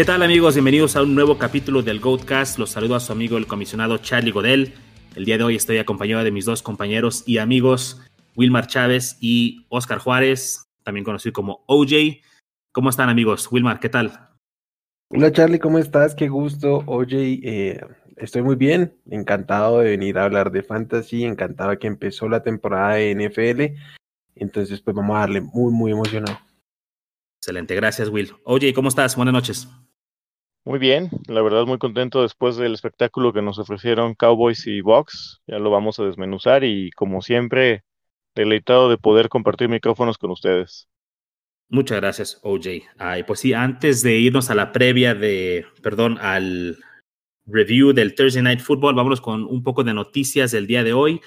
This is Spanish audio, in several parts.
¿Qué tal amigos? Bienvenidos a un nuevo capítulo del Goatcast. Los saludo a su amigo el comisionado Charlie Godel. El día de hoy estoy acompañado de mis dos compañeros y amigos, Wilmar Chávez y Oscar Juárez, también conocido como OJ. ¿Cómo están amigos? Wilmar, ¿qué tal? Hola Charlie, ¿cómo estás? Qué gusto. OJ, eh, estoy muy bien. Encantado de venir a hablar de fantasy. Encantado que empezó la temporada de NFL. Entonces, pues vamos a darle muy, muy emocionado. Excelente, gracias Will. OJ, ¿cómo estás? Buenas noches. Muy bien, la verdad muy contento después del espectáculo que nos ofrecieron Cowboys y Bucks. Ya lo vamos a desmenuzar y como siempre, deleitado de poder compartir micrófonos con ustedes. Muchas gracias, OJ. Ay, pues sí, antes de irnos a la previa de, perdón, al review del Thursday Night Football, vámonos con un poco de noticias del día de hoy.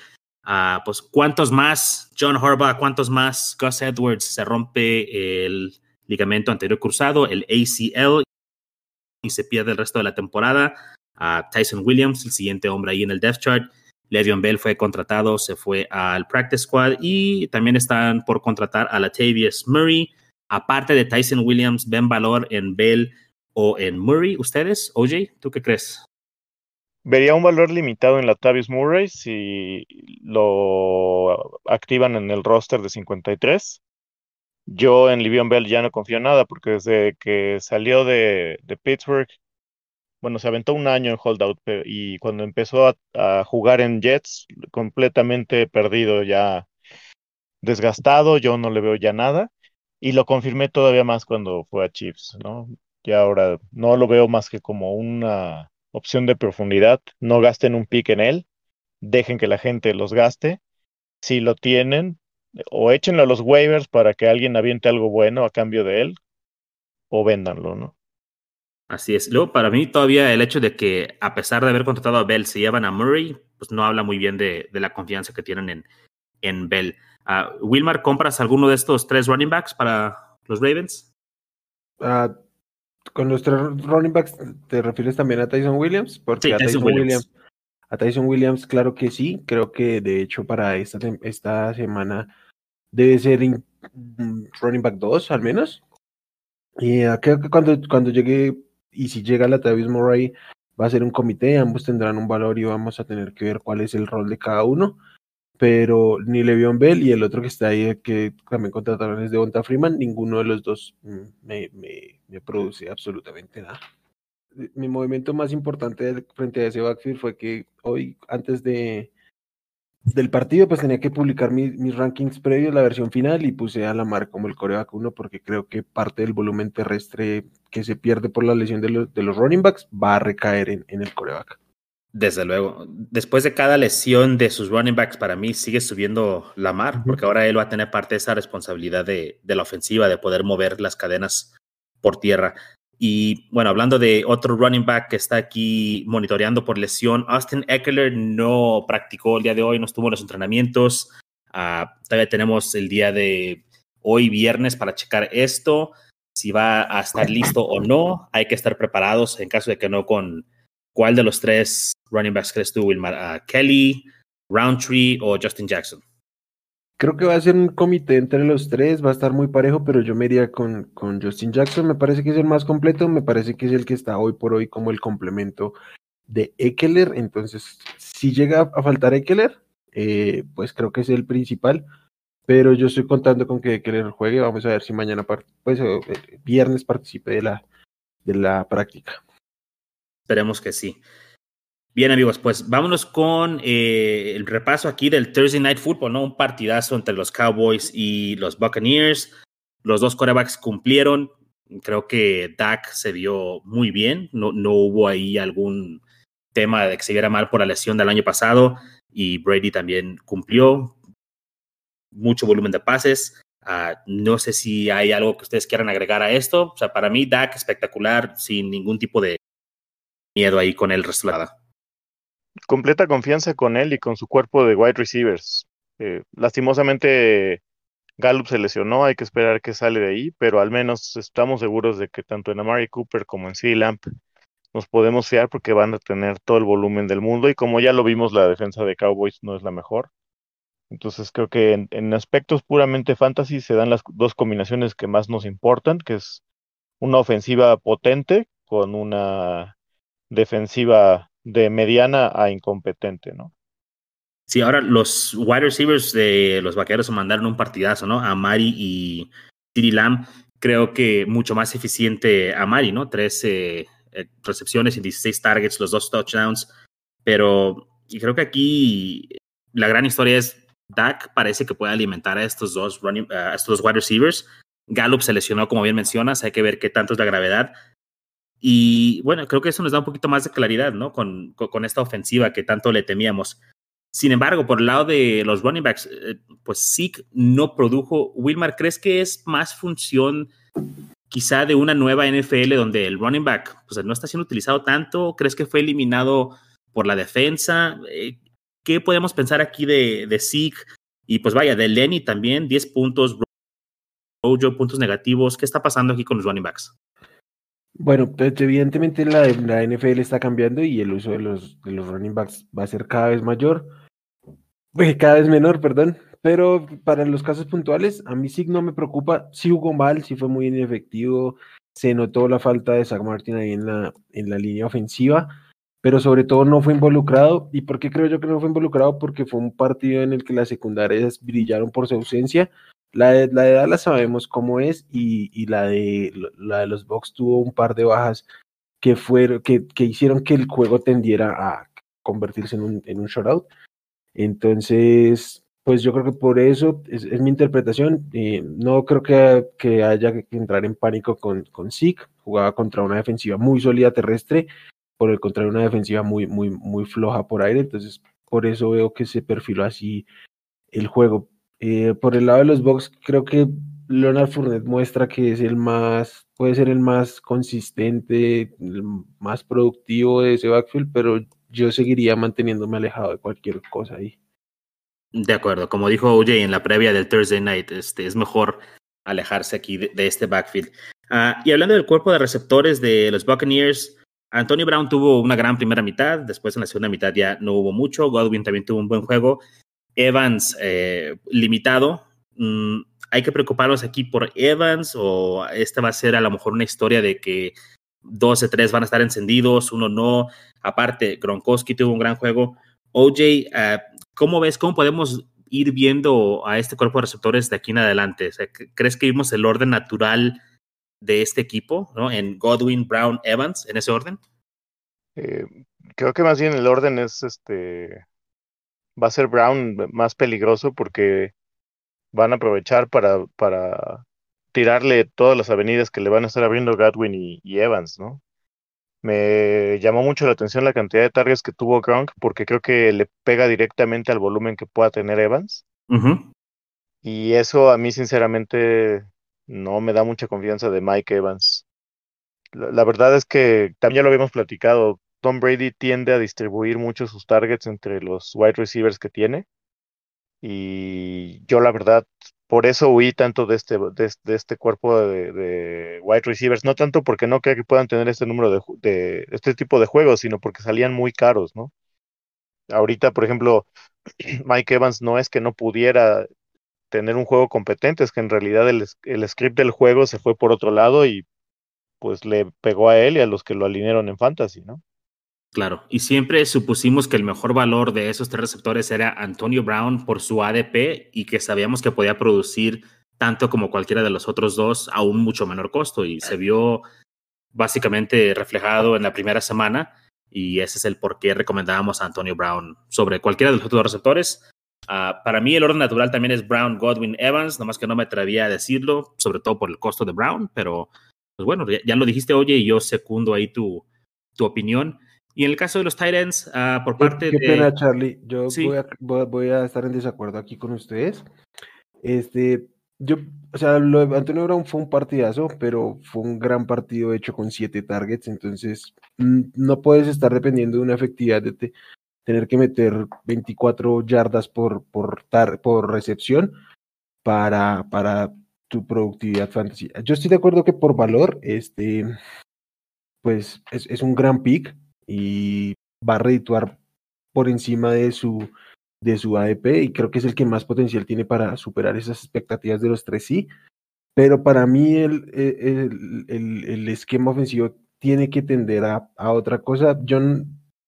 Uh, pues cuántos más John Harbaugh, cuántos más Gus Edwards se rompe el ligamento anterior cruzado, el ACL, y se pierde el resto de la temporada. a Tyson Williams, el siguiente hombre ahí en el depth chart. Le'Veon Bell fue contratado, se fue al practice squad y también están por contratar a Latavius Murray. Aparte de Tyson Williams, ¿ven valor en Bell o en Murray ustedes? OJ, ¿tú qué crees? Vería un valor limitado en Latavius Murray si lo activan en el roster de 53. Yo en Livion Bell ya no confío nada porque desde que salió de, Pittsburgh, bueno, se aventó un año en holdout y cuando empezó a, jugar en Jets, completamente perdido, ya desgastado, yo no le veo ya nada y lo confirmé todavía más cuando fue a Chiefs, ¿no? Y ahora no lo veo más que como una opción de profundidad, no gasten un pick en él, dejen que la gente los gaste, si lo tienen, o échenlo a los waivers para que alguien aviente algo bueno a cambio de él, o véndanlo, ¿no? Así es. Luego, para mí, todavía el hecho de que, a pesar de haber contratado a Bell, se llevan a Murray, pues no habla muy bien de, de la confianza que tienen en, en Bell. Uh, Wilmar, ¿compras alguno de estos tres running backs para los Ravens? Uh, con los tres running backs, ¿te refieres también a Tyson Williams? Porque sí, a Tyson, Williams. Williams. A Tyson Williams, claro que sí. Creo que de hecho para esta, esta semana debe ser in, running back 2 al menos. Y que cuando, cuando llegue, y si llega la Travis Murray, va a ser un comité, ambos tendrán un valor y vamos a tener que ver cuál es el rol de cada uno. Pero ni Le'Veon Bell y el otro que está ahí, que también contrataron es de Bonta Freeman, ninguno de los dos me, me, me produce absolutamente nada. Mi movimiento más importante frente a ese backfield fue que hoy, antes de, del partido, pues tenía que publicar mi, mis rankings previos, la versión final, y puse a la mar como el coreback 1 porque creo que parte del volumen terrestre que se pierde por la lesión de los, de los running backs va a recaer en, en el coreback. Desde luego. Después de cada lesión de sus running backs, para mí sigue subiendo Lamar, porque ahora él va a tener parte de esa responsabilidad de, de, la ofensiva, de poder mover las cadenas por tierra. Y bueno, hablando de otro running back que está aquí monitoreando por lesión, Austin Eckler no practicó el día de hoy, no estuvo en los entrenamientos. Uh, todavía tenemos el día de hoy, viernes, para checar esto. Si va a estar listo o no, hay que estar preparados en caso de que no con cuál de los tres running backs crees tú, Wilmar? Uh, Kelly, Roundtree o Justin Jackson? Creo que va a ser un comité entre los tres, va a estar muy parejo, pero yo me iría con, con Justin Jackson, me parece que es el más completo, me parece que es el que está hoy por hoy como el complemento de Eckler, entonces si llega a faltar Eckler, eh, pues creo que es el principal, pero yo estoy contando con que Eckler juegue, vamos a ver si mañana, pues eh, viernes participe de la, de la práctica. Esperemos que sí. Bien, amigos, pues vámonos con eh, el repaso aquí del Thursday Night Football, ¿no? Un partidazo entre los Cowboys y los Buccaneers. Los dos quarterbacks cumplieron. Creo que Dak se vio muy bien. No, no hubo ahí algún tema de que se viera mal por la lesión del año pasado. Y Brady también cumplió. Mucho volumen de pases. Uh, no sé si hay algo que ustedes quieran agregar a esto. O sea, para mí, Dak espectacular, sin ningún tipo de miedo ahí con el la completa confianza con él y con su cuerpo de wide receivers. Eh, lastimosamente, Gallup se lesionó, hay que esperar que sale de ahí, pero al menos estamos seguros de que tanto en Amari Cooper como en C. Lamp nos podemos fiar porque van a tener todo el volumen del mundo y como ya lo vimos, la defensa de Cowboys no es la mejor. Entonces creo que en, en aspectos puramente fantasy se dan las dos combinaciones que más nos importan, que es una ofensiva potente con una defensiva de mediana a incompetente, ¿no? Sí, ahora los wide receivers de los vaqueros mandaron un partidazo, ¿no? A Mari y Siri Lamb. Creo que mucho más eficiente a Mari, ¿no? 13 eh, recepciones y 16 targets, los dos touchdowns. Pero creo que aquí la gran historia es Dak parece que puede alimentar a estos dos, running, a estos wide receivers. Gallup se lesionó, como bien mencionas, hay que ver qué tanto es la gravedad. Y bueno, creo que eso nos da un poquito más de claridad, ¿no? Con, con, esta ofensiva que tanto le temíamos. Sin embargo, por el lado de los running backs, eh, pues Zeke no produjo. Wilmar, ¿crees que es más función quizá de una nueva NFL donde el running back pues, no está siendo utilizado tanto? ¿Crees que fue eliminado por la defensa? Eh, ¿Qué podemos pensar aquí de, de Zeke? Y pues vaya, de Lenny también, 10 puntos, Rojo, puntos negativos. ¿Qué está pasando aquí con los running backs? Bueno, pues evidentemente la, la NFL está cambiando y el uso de los, de los running backs va a ser cada vez mayor, pues, cada vez menor, perdón. Pero para los casos puntuales, a mí sí no me preocupa. Sí jugó mal, sí fue muy inefectivo. Se notó la falta de Zach Martin ahí en la, en la línea ofensiva pero sobre todo no fue involucrado. ¿Y por qué creo yo que no fue involucrado? Porque fue un partido en el que las secundarias brillaron por su ausencia. La de, la de Dallas sabemos cómo es y, y, la, de, la de los Bucks tuvo un par de bajas que, fueron, que, que hicieron que el juego tendiera a convertirse en un, en un shutout. Entonces, pues yo creo que por eso es, es mi interpretación. Eh, no creo que, que, haya que entrar en pánico con, con Zeke. Jugaba contra una defensiva muy sólida terrestre por el contrario, una defensiva muy, muy, muy floja por aire, entonces por eso veo que se perfiló así el juego. Eh, por el lado de los Bucks, creo que Leonard Fournette muestra que es el más, puede ser el más consistente, el más productivo de ese backfield, pero yo seguiría manteniéndome alejado de cualquier cosa ahí. De acuerdo, como dijo OJ en la previa del Thursday Night, este, es mejor alejarse aquí de, este backfield. Uh, y hablando del cuerpo de receptores de los Buccaneers, Antonio Brown tuvo una gran primera mitad, después en la segunda mitad ya no hubo mucho. Godwin también tuvo un buen juego. Evans eh, limitado. Mm, ¿Hay que preocuparnos aquí por Evans o esta va a ser a lo mejor una historia de que dos de tres van a estar encendidos, uno no? Aparte, Gronkowski tuvo un gran juego. OJ, eh, ¿cómo ves? ¿Cómo podemos ir viendo a este cuerpo de receptores de aquí en adelante? ¿Crees que vimos el orden natural de este equipo, ¿no? En Godwin, Brown, Evans, en ese orden. Eh, creo que más bien el orden es este. Va a ser Brown más peligroso porque van a aprovechar para, para tirarle todas las avenidas que le van a estar abriendo Godwin y, Evans, ¿no? Me llamó mucho la atención la cantidad de targets que tuvo Gronk porque creo que le pega directamente al volumen que pueda tener Evans. Y eso a mí sinceramente no me da mucha confianza de Mike Evans. La, verdad es que también ya lo habíamos platicado. Tom Brady tiende a distribuir mucho sus targets entre los wide receivers que tiene. Y yo la verdad, por eso huí tanto de este, de, este cuerpo de, wide receivers. No tanto porque no creo que puedan tener este número de, este tipo de juegos, sino porque salían muy caros, ¿no? Ahorita, por ejemplo, Mike Evans no es que no pudiera tener un juego competente, es que en realidad el, el, script del juego se fue por otro lado y pues le pegó a él y a los que lo alinearon en fantasy, ¿no? Claro, y siempre supusimos que el mejor valor de esos tres receptores era Antonio Brown por su ADP y que sabíamos que podía producir tanto como cualquiera de los otros dos a un mucho menor costo y se vio básicamente reflejado en la primera semana y ese es el por qué recomendábamos a Antonio Brown sobre cualquiera de los otros receptores. Ah, para mí el orden natural también es Brown, Godwin, Evans, nomás que no me atrevía a decirlo, sobre todo por el costo de Brown, pero pues bueno, ya, lo dijiste, oye, y yo secundo ahí tu, tu opinión. Y en el caso de los Titans, uh, por parte qué de... pena, Charlie, yo voy, a, voy, a, estar en desacuerdo aquí con ustedes. Este, yo, o sea, lo de Antonio Brown fue un partidazo, pero fue un gran partido hecho con siete targets, entonces no puedes estar dependiendo de una efectividad de, tener que meter 24 yardas por, por, por recepción para, para tu productividad fantasy. Yo estoy de acuerdo que por valor, este, pues es, es un gran pick y va a redituar por encima de su, de su ADP y creo que es el que más potencial tiene para superar esas expectativas de los tres sí. Pero para mí el, el, el, el esquema ofensivo tiene que tender a, otra cosa. Yo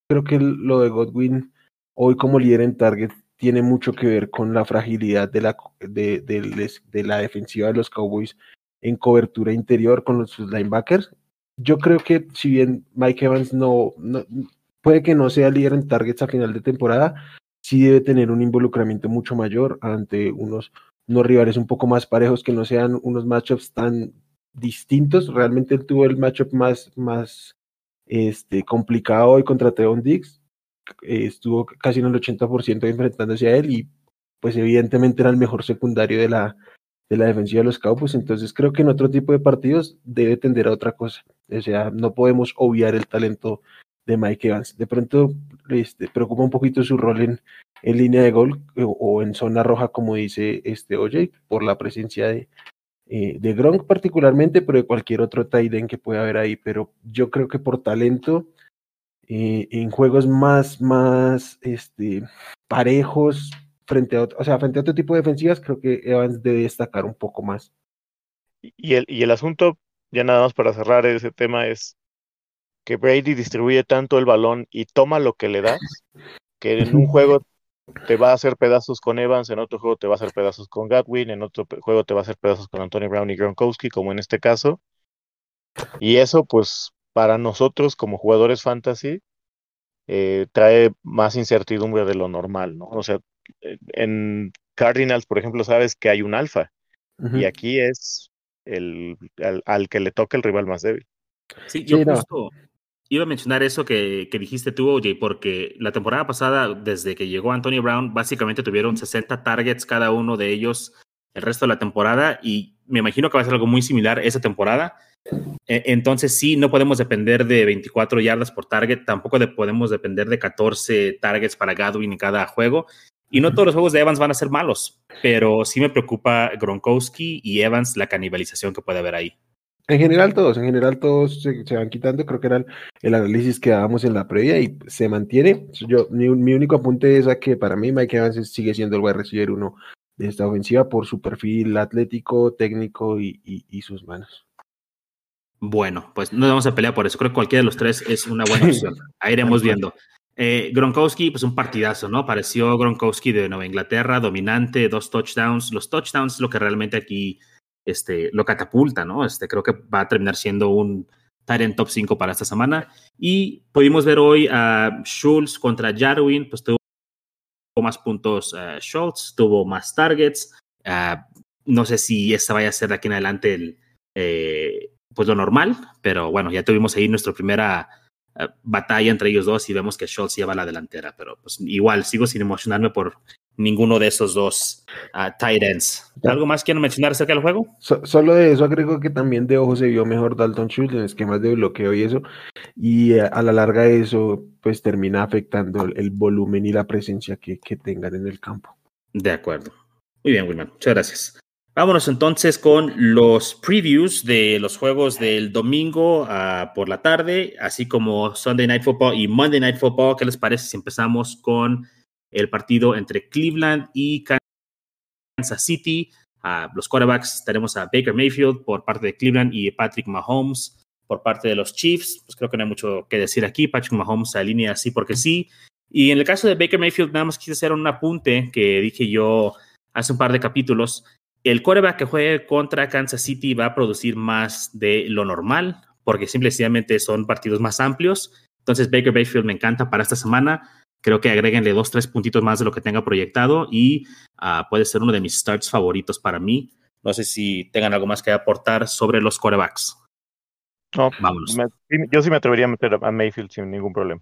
creo que lo de Godwin hoy como líder en target tiene mucho que ver con la fragilidad de la, de, de, la defensiva de los Cowboys en cobertura interior con sus linebackers. Yo creo que si bien Mike Evans no, puede que no sea líder en targets a final de temporada, sí debe tener un involucramiento mucho mayor ante unos, rivales un poco más parejos que no sean unos matchups tan distintos. Realmente él tuvo el matchup más, más este, complicado hoy contra Teon Diggs. Eh, estuvo casi en el 80% enfrentándose a él y pues evidentemente era el mejor secundario de la, de la defensiva de los Cowboys. Entonces creo que en otro tipo de partidos debe tender a otra cosa. O sea, no podemos obviar el talento de Mike Evans. De pronto este, preocupa un poquito su rol en, en línea de gol o, en zona roja, como dice este por la presencia de, eh, de Gronk particularmente, pero de cualquier otro Tyden que pueda haber ahí. Pero yo creo que por talento, eh, en juegos más, más este, parejos, frente a, otro, o sea, frente a otro tipo de defensivas, creo que Evans debe destacar un poco más. Y el, y el asunto, ya nada más para cerrar ese tema, es que Brady distribuye tanto el balón y toma lo que le das, que en un juego te va a hacer pedazos con Evans, en otro juego te va a hacer pedazos con Gatwin, en otro juego te va a hacer pedazos con Antonio Brown y Gronkowski, como en este caso. Y eso, pues, para nosotros como jugadores fantasy, eh, trae más incertidumbre de lo normal, ¿no? O sea, en Cardinals, por ejemplo, sabes que hay un alfa, y aquí es el, al, que le toca el rival más débil. Sí, yo justo, Iba a mencionar eso que, que dijiste tú, OJ, porque la temporada pasada, desde que llegó Antonio Brown, básicamente tuvieron 60 targets cada uno de ellos el resto de la temporada y me imagino que va a ser algo muy similar esa temporada. E, entonces sí, no podemos depender de 24 yardas por target, tampoco podemos depender de 14 targets para Godwin en cada juego. Y no todos los juegos de Evans van a ser malos, pero sí me preocupa Gronkowski y Evans la canibalización que puede haber ahí. En general todos, en general todos se, van quitando, creo que era el, análisis que dábamos en la previa y se mantiene. Yo, mi, único apunte es a que para mí Mike Evans sigue siendo el wide receiver uno de esta ofensiva por su perfil atlético, técnico y, sus manos. Bueno, pues no vamos a pelear por eso. Creo que cualquiera de los tres es una buena opción. Ahí iremos viendo. Eh, Gronkowski, pues un partidazo, ¿no? Pareció Gronkowski de Nueva Inglaterra, dominante, dos touchdowns. Los touchdowns es lo que realmente aquí este, lo catapulta, ¿no? Este, creo que va a terminar siendo un Tyrant top 5 para esta semana. Y pudimos ver hoy a Schultz contra Jarwin, pues tuvo más puntos uh, Schultz, tuvo más targets. Uh, no sé si esta vaya a ser de aquí en adelante el, eh, pues lo normal, pero bueno, ya tuvimos ahí nuestra primera batalla entre ellos dos y vemos que Schultz lleva la delantera, pero pues igual sigo sin emocionarme por ninguno de esos dos uh, tight ends. ¿Algo más quiero mencionar acerca del juego? solo de eso agrego que también de ojo se vio mejor Dalton Schultz en esquemas de bloqueo y eso, y eh, a, la larga eso pues termina afectando el, volumen y la presencia que, que, tengan en el campo. De acuerdo. Muy bien, Wilman. Muchas gracias. Vámonos entonces con los previews de los juegos del domingo uh, por la tarde, así como Sunday Night Football y Monday Night Football. ¿Qué les parece si empezamos con el partido entre Cleveland y Kansas City. a los quarterbacks tenemos a Baker Mayfield por parte de Cleveland y Patrick Mahomes por parte de los Chiefs. Pues creo que no hay mucho que decir aquí. Patrick Mahomes se alinea así porque sí. Y en el caso de Baker Mayfield, nada más quise hacer un apunte que dije yo hace un par de capítulos. El quarterback que juegue contra Kansas City va a producir más de lo normal, porque simplemente son partidos más amplios. Entonces, Baker Mayfield me encanta para esta semana. Creo que agréguenle dos, tres puntitos más de lo que tenga proyectado y uh, puede ser uno de mis starts favoritos para mí. No sé si tengan algo más que aportar sobre los quarterbacks. No, Vámonos. yo sí me atrevería a meter a Mayfield sin ningún problema.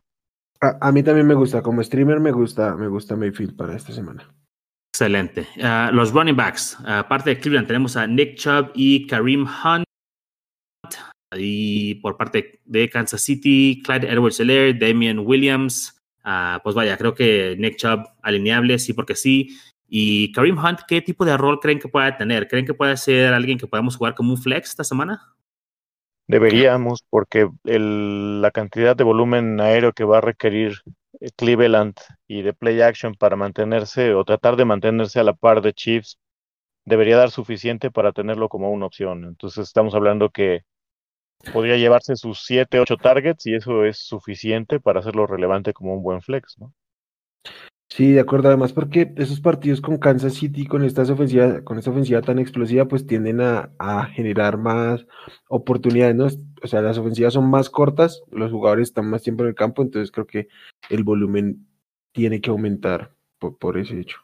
A, mí también me gusta, como streamer me gusta, me gusta Mayfield para esta semana. Excelente. Uh, los running backs, aparte de Cleveland, tenemos a Nick Chubb y Kareem Hunt. Y por parte de Kansas City, Clyde Edwards-Helaire, Damian Williams, Ah, pues vaya, creo que Nick Chubb alineable, sí porque sí. Y Kareem Hunt, ¿qué tipo de rol creen que pueda tener? ¿Creen que puede ser alguien que podamos jugar como un flex esta semana? Deberíamos, porque la cantidad de volumen aéreo que va a requerir Cleveland y de play action para mantenerse o tratar de mantenerse a la par de Chiefs debería dar suficiente para tenerlo como una opción. Entonces estamos hablando que podría llevarse sus 7, 8 targets y eso es suficiente para hacerlo relevante como un buen flex, ¿no? Sí, de acuerdo. Además, porque esos partidos con Kansas City, con estas ofensivas, con esta ofensiva tan explosiva, pues tienden a, a, generar más oportunidades, ¿no? O sea, las ofensivas son más cortas, los jugadores están más tiempo en el campo, entonces creo que el volumen tiene que aumentar por, ese hecho.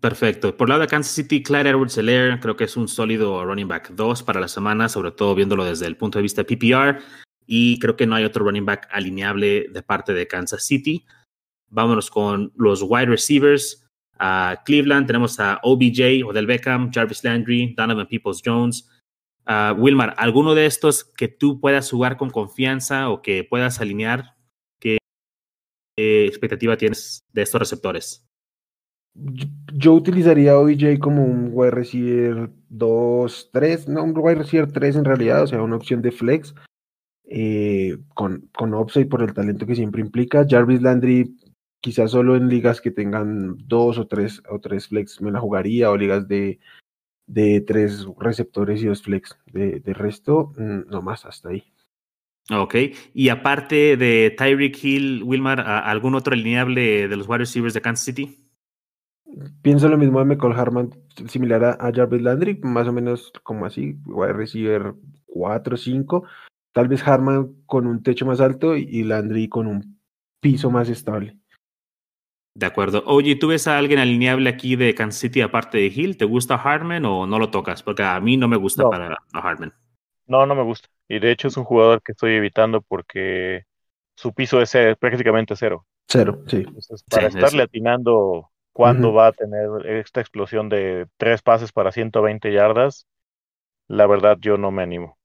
Perfecto. Por lado de Kansas City, Clyde Edwards Helaire creo que es un sólido running back 2 para la semana, sobre todo viéndolo desde el punto de vista PPR. Y creo que no hay otro running back alineable de parte de Kansas City. Vámonos con los wide receivers. A Cleveland tenemos a OBJ, Odell Beckham, Jarvis Landry, Donovan Peoples Jones. Wilmar, ¿alguno de estos que tú puedas jugar con confianza o que puedas alinear? ¿Qué expectativa tienes de estos receptores? Yo utilizaría a OBJ como un wide receiver 2, 3, no, un wide receiver 3 en realidad, o sea, una opción de flex. Eh, con, con upside por el talento que siempre implica. Jarvis Landry quizás solo en ligas que tengan dos o tres o tres flex me la jugaría o ligas de, de tres receptores y dos flex. De, de resto, mm, no más, hasta ahí. Ok, y aparte de Tyreek Hill, Wilmar, ¿algún otro alineable de los wide receivers de Kansas City? Pienso lo mismo de Michael Harman, similar a, a, Jarvis Landry, más o menos como así, wide receiver 4 o 5. Tal vez Harman con un techo más alto y Landry con un piso más estable. De acuerdo. Oye, ¿tú ves a alguien alineable aquí de Kansas City aparte de Hill? ¿Te gusta Hartman o no lo tocas? Porque a mí no me gusta no. para Hartman. No, no me gusta. Y de hecho es un jugador que estoy evitando porque su piso es prácticamente cero. Cero, sí. Entonces, para sí, estarle es... atinando cuándo uh -huh. va a tener esta explosión de tres pases para 120 yardas, la verdad yo no me animo.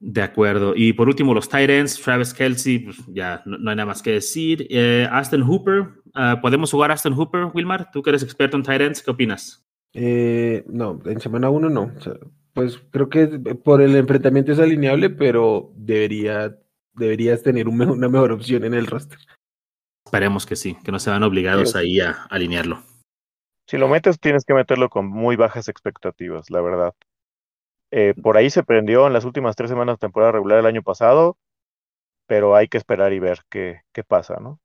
De acuerdo. Y por último, los Titans, Travis Kelsey, pues ya no, no, hay nada más que decir. Eh, Aston Hooper, uh, ¿podemos jugar a Aston Hooper, Wilmar? Tú que eres experto en Titans, ¿qué opinas? Eh, no, en semana uno no. O sea, pues creo que por el enfrentamiento es alineable, pero debería, deberías tener un, una mejor opción en el roster. Esperemos que sí, que no se van obligados sí. ahí a alinearlo. Si lo metes, tienes que meterlo con muy bajas expectativas, la verdad. Eh, por ahí se prendió en las últimas tres semanas de temporada regular del año pasado, pero hay que esperar y ver qué, qué pasa, ¿no?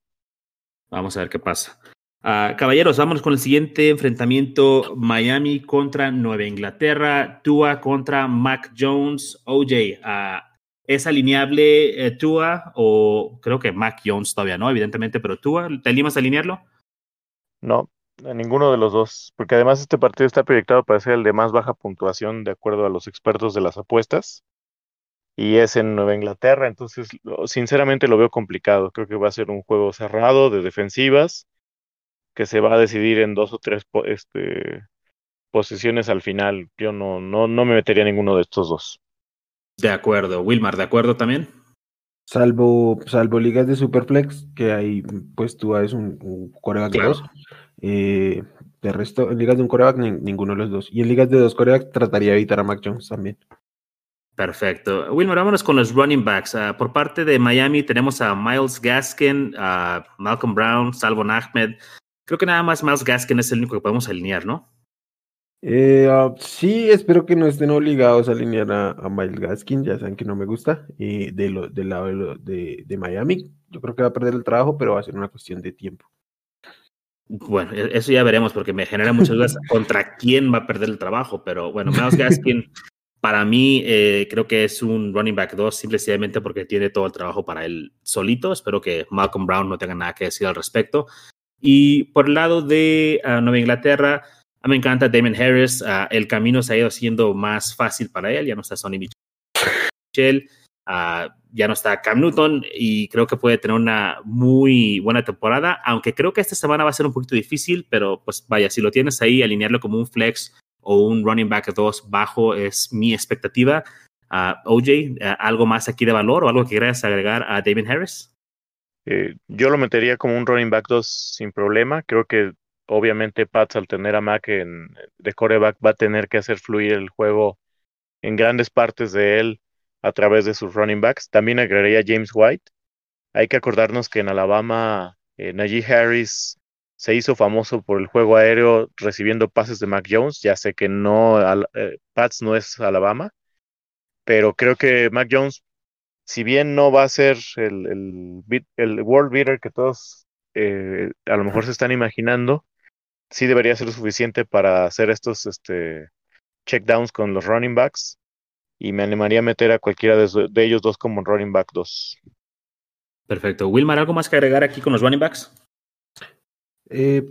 Vamos a ver qué pasa. Uh, caballeros, vamos con el siguiente enfrentamiento: Miami contra Nueva Inglaterra, Tua contra Mac Jones. OJ, uh, ¿es alineable eh, Tua o creo que Mac Jones todavía no, evidentemente, pero Tua, ¿te animas a alinearlo? No, a ninguno de los dos, porque además este partido está proyectado para ser el de más baja puntuación de acuerdo a los expertos de las apuestas y es en Nueva Inglaterra, entonces sinceramente lo veo complicado, creo que va a ser un juego cerrado de defensivas que se va a decidir en dos o tres este, posiciones al final, yo no, no, no me metería ninguno de estos dos. De acuerdo, Wilmar, ¿de acuerdo también? Salvo, salvo ligas de Superflex, que ahí pues tú es un, un coreback claro. 2. Eh, de resto, en ligas de un coreback, ni, ninguno de los dos. Y en ligas de dos corebacks trataría de evitar a Mac Jones también. Perfecto. Wilmer, vámonos con los running backs. Uh, por parte de Miami tenemos a Miles Gaskin, a Malcolm Brown, Salvon Ahmed. Creo que nada más Miles Gaskin es el único que podemos alinear, ¿no? Eh, uh, sí, espero que no estén obligados a alinear a, a, Miles Gaskin, ya saben que no me gusta, eh, de lo, del lado de, lo, de, de Miami. Yo creo que va a perder el trabajo, pero va a ser una cuestión de tiempo. Bueno, eso ya veremos porque me genera muchas dudas contra quién va a perder el trabajo, pero bueno, Miles Gaskin para mí eh, creo que es un running back 2 simplemente porque tiene todo el trabajo para él solito. Espero que Malcolm Brown no tenga nada que decir al respecto. Y por el lado de uh, Nueva Inglaterra, a mí me encanta Damon Harris. Uh, el camino se ha ido haciendo más fácil para él. Ya no está Sonny Michel, uh, ya no está Cam Newton y creo que puede tener una muy buena temporada. Aunque creo que esta semana va a ser un poquito difícil, pero pues vaya, si lo tienes ahí, alinearlo como un flex o un running back 2 bajo es mi expectativa. Uh, OJ, ¿algo más aquí de valor o algo que quieras agregar a David Harris? Eh, yo lo metería como un running back 2 sin problema. Creo que obviamente Pats al tener a Mac en, de coreback va a tener que hacer fluir el juego en grandes partes de él a través de sus running backs. También agregaría James White. Hay que acordarnos que en Alabama eh, Najee Harris se hizo famoso por el juego aéreo recibiendo pases de Mac Jones. Ya sé que no, eh, Pats no es Alabama, pero creo que Mac Jones, si bien no va a ser el, el, el world beater que todos eh, a lo mejor se están imaginando, sí debería ser suficiente para hacer estos este, checkdowns con los running backs y me animaría a meter a cualquiera de, ellos dos como running back 2. Perfecto. Wilmar, ¿algo más que agregar aquí con los running backs? Eh,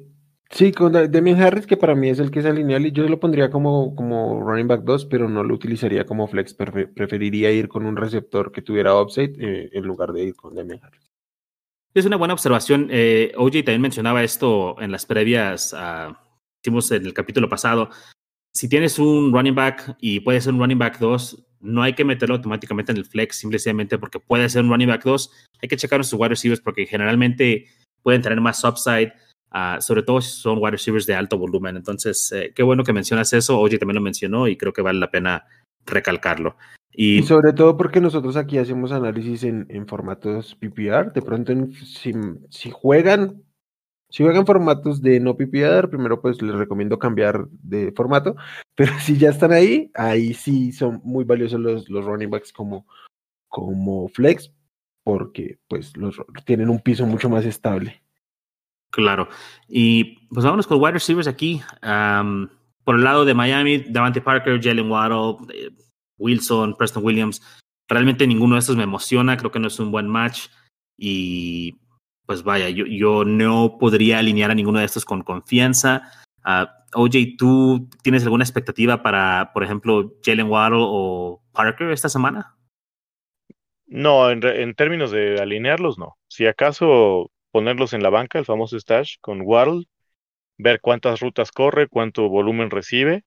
sí, con Demian Harris, que para mí es el que es alineal, y yo lo pondría como, como running back 2, pero no lo utilizaría como flex. preferiría ir con un receptor que tuviera upside eh, en lugar de ir con Demian Harris. Es una buena observación. Eh, OJ también mencionaba esto en las previas, uh, hicimos en el capítulo pasado. Si tienes un running back y puede ser un running back 2, no hay que meterlo automáticamente en el flex, simplemente porque puede ser un running back 2. Hay que checar sus wide receivers porque generalmente pueden tener más upside, uh, sobre todo si son wide receivers de alto volumen. Entonces, eh, qué bueno que mencionas eso. OJ también lo mencionó y creo que vale la pena recalcarlo. Y, sobre todo porque nosotros aquí hacemos análisis en, en formatos PPR. De pronto, si, si, juegan, si juegan formatos de no PPR, primero pues les recomiendo cambiar de formato. Pero si ya están ahí, ahí sí son muy valiosos los, los running backs como, como flex, porque pues los, tienen un piso mucho más estable. Claro. Y pues vámonos con wide receivers aquí. por el lado de Miami, Davante Parker, Jalen Waddle. Eh, Wilson, Preston Williams. Realmente ninguno de estos me emociona, creo que no es un buen match y pues vaya, yo, yo no podría alinear a ninguno de estos con confianza. Uh, OJ, ¿tú tienes alguna expectativa para, por ejemplo, Jalen Waddle o Parker esta semana? No, en, en, términos de alinearlos, no. Si acaso ponerlos en la banca, el famoso stash con Waddle, ver cuántas rutas corre, cuánto volumen recibe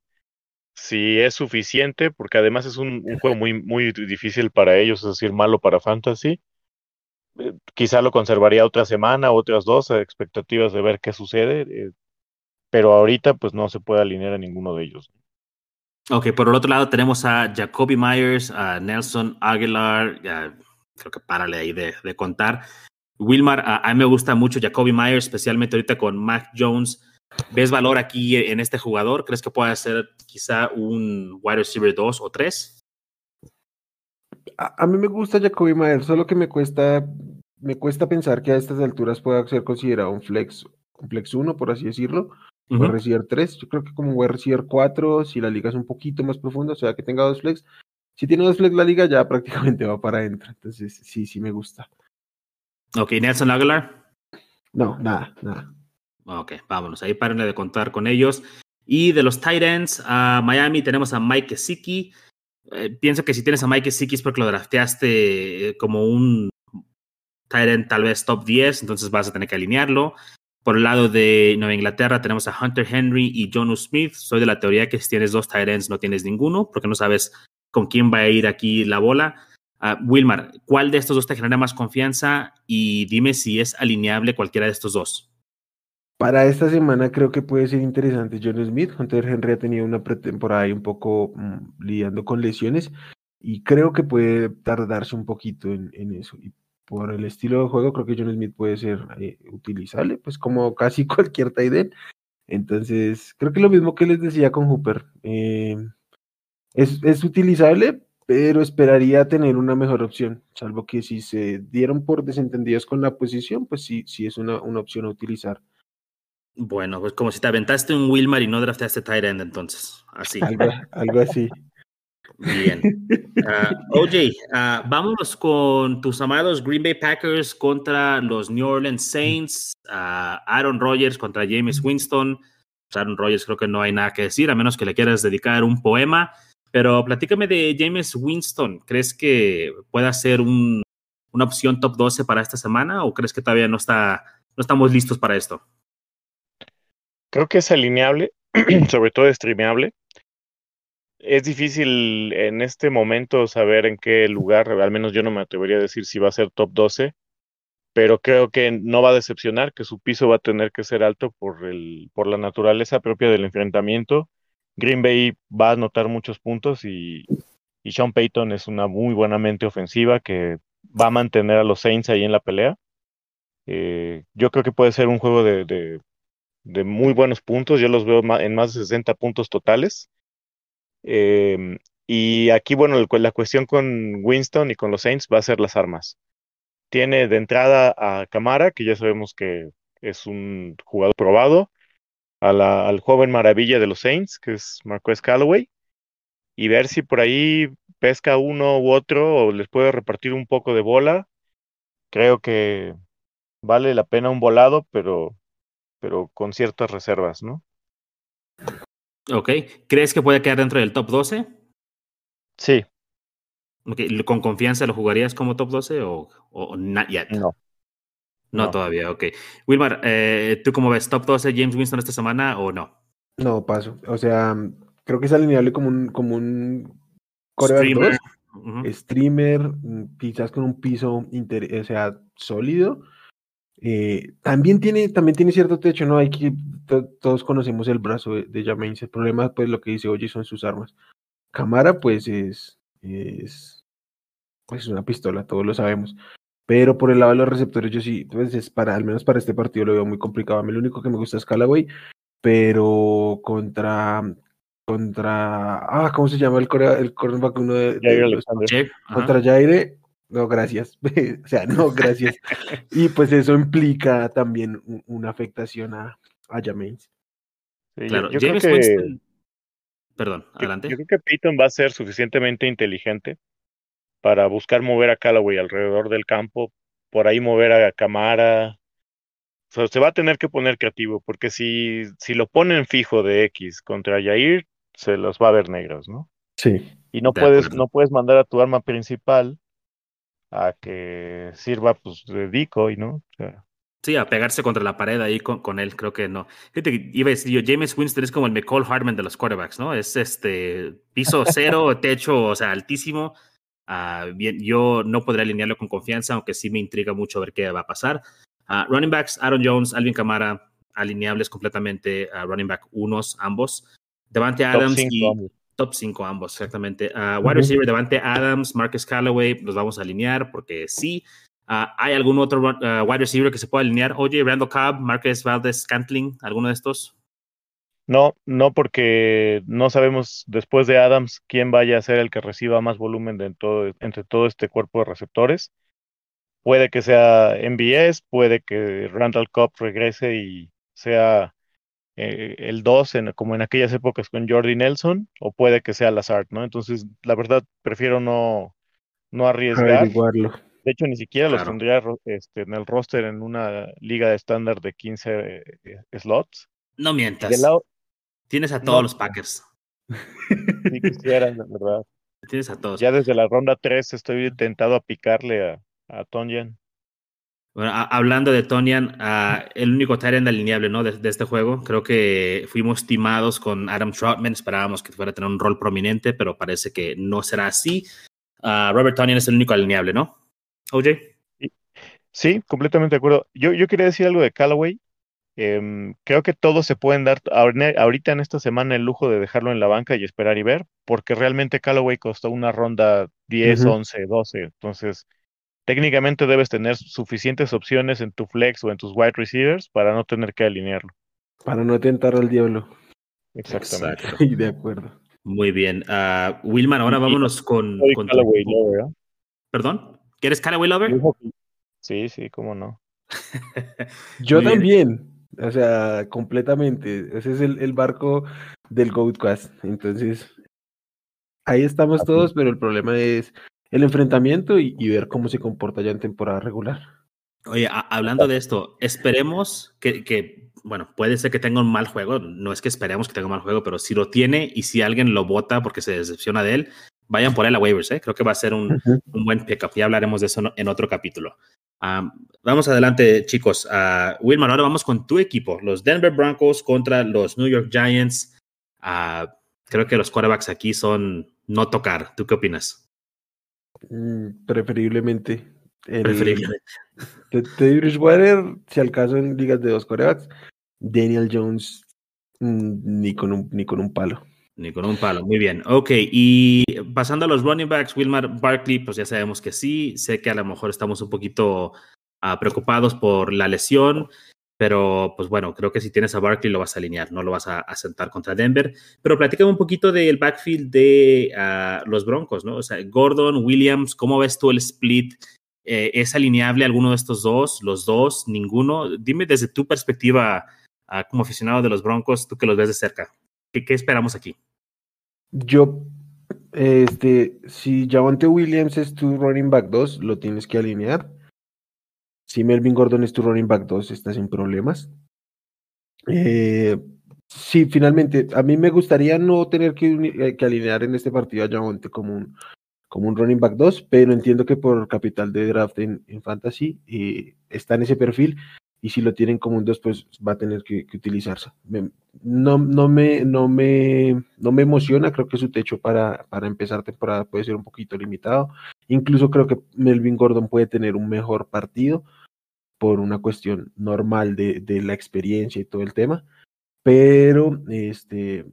si es suficiente, porque además es un, juego muy, muy difícil para ellos, es decir, malo para Fantasy. Eh, quizá lo conservaría otra semana, otras dos, a expectativas de ver qué sucede, eh, pero ahorita pues no se puede alinear a ninguno de ellos. Ok, por el otro lado tenemos a Jacoby Myers, a Nelson Aguilar, ya creo que párale ahí de contar. Wilmar, a, a, mí me gusta mucho Jacoby Myers, especialmente ahorita con Mac Jones ¿Ves valor aquí en este jugador? ¿Crees que puede ser quizá un wide receiver 2 o 3? A, mí me gusta Jacoby Myers, solo que me cuesta, me cuesta pensar que a estas alturas pueda ser considerado un flex, un flex 1, por así decirlo, uh -huh. receiver 3. Yo creo que como un wide receiver 4, si la liga es un poquito más profunda, o sea que tenga dos flex. Si tiene dos flex la liga ya prácticamente va para adentro. Entonces sí, sí me gusta. Ok, Nelson Aguilar. No, nada, nada. Ok, vámonos. Ahí párenle de contar con ellos. Y de los Titans, a Miami tenemos a Mike Gesicki. Eh, pienso que si tienes a Mike Gesicki es porque lo drafteaste eh, como un Titan tal vez top 10, entonces vas a tener que alinearlo. Por el lado de Nueva Inglaterra tenemos a Hunter Henry y Jonu Smith. Soy de la teoría que si tienes dos Titans no tienes ninguno, porque no sabes con quién va a ir aquí la bola. Uh, Wilmar, ¿cuál de estos dos te genera más confianza? Y dime si es alineable cualquiera de estos dos. Para esta semana creo que puede ser interesante John Smith. Hunter Henry ha tenido una pretemporada ahí un poco mmm, lidiando con lesiones y creo que puede tardarse un poquito en, eso. Y por el estilo de juego creo que John Smith puede ser eh, utilizable, pues como casi cualquier tight. Entonces, creo que lo mismo que les decía con Hooper. Eh, es, es utilizable, pero esperaría tener una mejor opción, salvo que si se dieron por desentendidos con la posición, pues sí, sí es una, una opción a utilizar. Bueno, pues como si te aventaste un Wilmar y no drafteaste tight end entonces. Así. Algo, algo así. Bien. Uh, OJ, uh, vámonos con tus amados Green Bay Packers contra los New Orleans Saints. Uh, Aaron Rodgers contra James Winston. Pues Aaron Rodgers creo que no hay nada que decir, a menos que le quieras dedicar un poema. Pero platícame de James Winston. ¿Crees que pueda ser un, una opción top 12 para esta semana o crees que todavía no, está, no estamos listos para esto? Creo que es alineable, sobre todo streameable. Es difícil en este momento saber en qué lugar, al menos yo no me atrevería a decir si va a ser top 12, pero creo que no va a decepcionar, que su piso va a tener que ser alto por, el, por la naturaleza propia del enfrentamiento. Green Bay va a anotar muchos puntos y, Sean Payton es una muy buena mente ofensiva que va a mantener a los Saints ahí en la pelea. Eh, yo creo que puede ser un juego de, muy buenos puntos, yo los veo en más de 60 puntos totales. Eh, Y aquí, bueno, la cuestión con Winston y con los Saints va a ser las armas. Tiene de entrada a Camara, que ya sabemos que es un jugador probado, a la, al joven maravilla de los Saints, que es Marquez Callaway, y ver si por ahí pesca uno u otro o les puede repartir un poco de bola. Creo que vale la pena un volado, pero, pero con ciertas reservas, ¿no? Ok. ¿Crees que puede quedar dentro del top 12? Sí. Okay. ¿Con confianza lo jugarías como top 12 o, o not yet? No. No, todavía, ok. Wilmar, eh, ¿tú cómo ves? ¿Top 12 James Winston esta semana o no? No, paso. O sea, creo que es alineable como un, como un Streamer. streamer, mm, quizás con un piso o sea, sólido. Eh, también, tiene, también tiene cierto techo, ¿no? Hay que, todos conocemos el brazo de, de El problema, pues, lo que dice Oye son sus armas. Camara, pues, es, es, pues, una pistola, todos lo sabemos. Pero por el lado de los receptores, yo sí, pues para, al menos para este partido lo veo muy complicado. A mí lo único que me gusta es Callaway, pero contra, contra, ah, ¿cómo se llama el, core, el cornerback uno de, contra Jaire? No, gracias. o sea, no, gracias. y pues eso implica también una afectación a, a James. claro, James que... Perdón, adelante. Yo, yo creo que Peyton va a ser suficientemente inteligente para buscar mover a Callaway alrededor del campo, por ahí mover a Camara. O sea, se va a tener que poner creativo, porque si, si lo ponen fijo de X contra Jair, se los va a ver negros, ¿no? Sí. Y no puedes, no puedes mandar a tu arma principal a que sirva pues de decoy, ¿no? O sea, Sí, a pegarse contra la pared ahí con, con él, creo que no. Fíjate, iba a decir yo, James Winston es como el McCall Hartman de los quarterbacks, ¿no? Es este piso cero, techo, o sea, altísimo. Ah, bien, yo no podré alinearlo con confianza, aunque sí me intriga mucho ver qué va a pasar. Uh, running backs, Aaron Jones, Alvin Kamara, alineables completamente, a running back unos, ambos. Devante Adams y top 5 ambos, exactamente. wide receiver, Devante Adams, Marcus Callaway, los vamos a alinear porque sí. ¿Hay algún otro wide receiver que se pueda alinear? Oye, Randall Cobb, Marcus Valdez, Cantling, ¿alguno de estos? No, no, porque no sabemos después de Adams quién vaya a ser el que reciba más volumen de todo, entre todo este cuerpo de receptores. Puede que sea MBS, puede que Randall Cobb regrese y sea eh, el 2 como en aquellas épocas con Jordi Nelson, o puede que sea Lazard, ¿no? Entonces, la verdad, prefiero no, no arriesgar. De hecho, ni siquiera los tendría este, en el roster en una liga de estándar de 15 eh, slots. No mientas. Tienes a todos los Packers. Sí quisieran, la verdad. Tienes a todos. Ya desde la ronda 3 estoy tentado a picarle a, a Tonyan. Bueno, hablando de Tonyan, uh, el único Tyrant alineable ¿no? De, este juego, creo que fuimos timados con Adam Troutman, esperábamos que fuera a tener un rol prominente, pero parece que no será así. Uh, Robert Tonyan es el único alineable, ¿no? OJ. Sí, completamente de acuerdo. Yo, yo quería decir algo de Callaway. Em, creo que todos se pueden dar ahorita en esta semana el lujo de dejarlo en la banca y esperar y ver, porque realmente Callaway costó una ronda 10, 11, 12. Entonces, técnicamente debes tener suficientes opciones en tu flex o en tus wide receivers para no tener que alinearlo. Para no tentar al diablo. Exactamente. de acuerdo. Muy bien. Uh, Wilman, ahora vámonos con. con Callaway Lover. ¿Perdón? ¿Quieres Callaway Lover? Sí, sí, cómo no. Yo también. O sea, completamente. Ese es el, barco del Goatcast. Entonces, ahí estamos todos, pero el problema es el enfrentamiento y, ver cómo se comporta ya en temporada regular. Oye, hablando de esto, esperemos que, que, bueno, puede ser que tenga un mal juego. No es que esperemos que tenga un mal juego, pero si lo tiene y si alguien lo vota porque se decepciona de él, vayan por él a waivers. ¿eh? Creo que va a ser un, un buen pickup. Ya hablaremos de eso en otro capítulo vamos adelante, chicos. Uh, Wilmar, ahora vamos con tu equipo, los Denver Broncos contra los New York Giants. creo que los quarterbacks aquí son no tocar. ¿Tú qué opinas? Mm, preferiblemente. Preferiblemente. Teddy Bridgewater, si al caso en ligas de dos quarterbacks, Daniel Jones mm, ni, con un, ni con un palo. Ni con un palo, muy bien. Ok, y pasando a los running backs, Wilmar Barkley, pues ya sabemos que sí. Sé que a lo mejor estamos un poquito ah, preocupados por la lesión, pero pues bueno, creo que si tienes a Barkley lo vas a alinear, no lo vas a, sentar contra Denver. Pero platícame un poquito del backfield de ah, los Broncos, ¿no? O sea, Gordon, Williams, ¿cómo ves tú el split? Eh, ¿Es alineable alguno de estos dos? ¿Los dos? ¿Ninguno? Dime desde tu perspectiva ah, como aficionado de los Broncos, tú que los ves de cerca, ¿qué, esperamos aquí? Yo, este, si Javante Williams es tu running back 2, lo tienes que alinear si Melvin Gordon es tu running back 2, estás sin problemas. Eh, sí, finalmente, a mí me gustaría no tener que, eh, que alinear en este partido a Javonte como un, como un running back 2, pero entiendo que por capital de draft en, fantasy eh, está en ese perfil y si lo tienen como un 2, pues va a tener que, utilizarse. no, no, me, no, me, no me emociona, creo que su techo para, para empezar temporada puede ser un poquito limitado. Incluso creo que Melvin Gordon puede tener un mejor partido por una cuestión normal de, de la experiencia y todo el tema, pero este,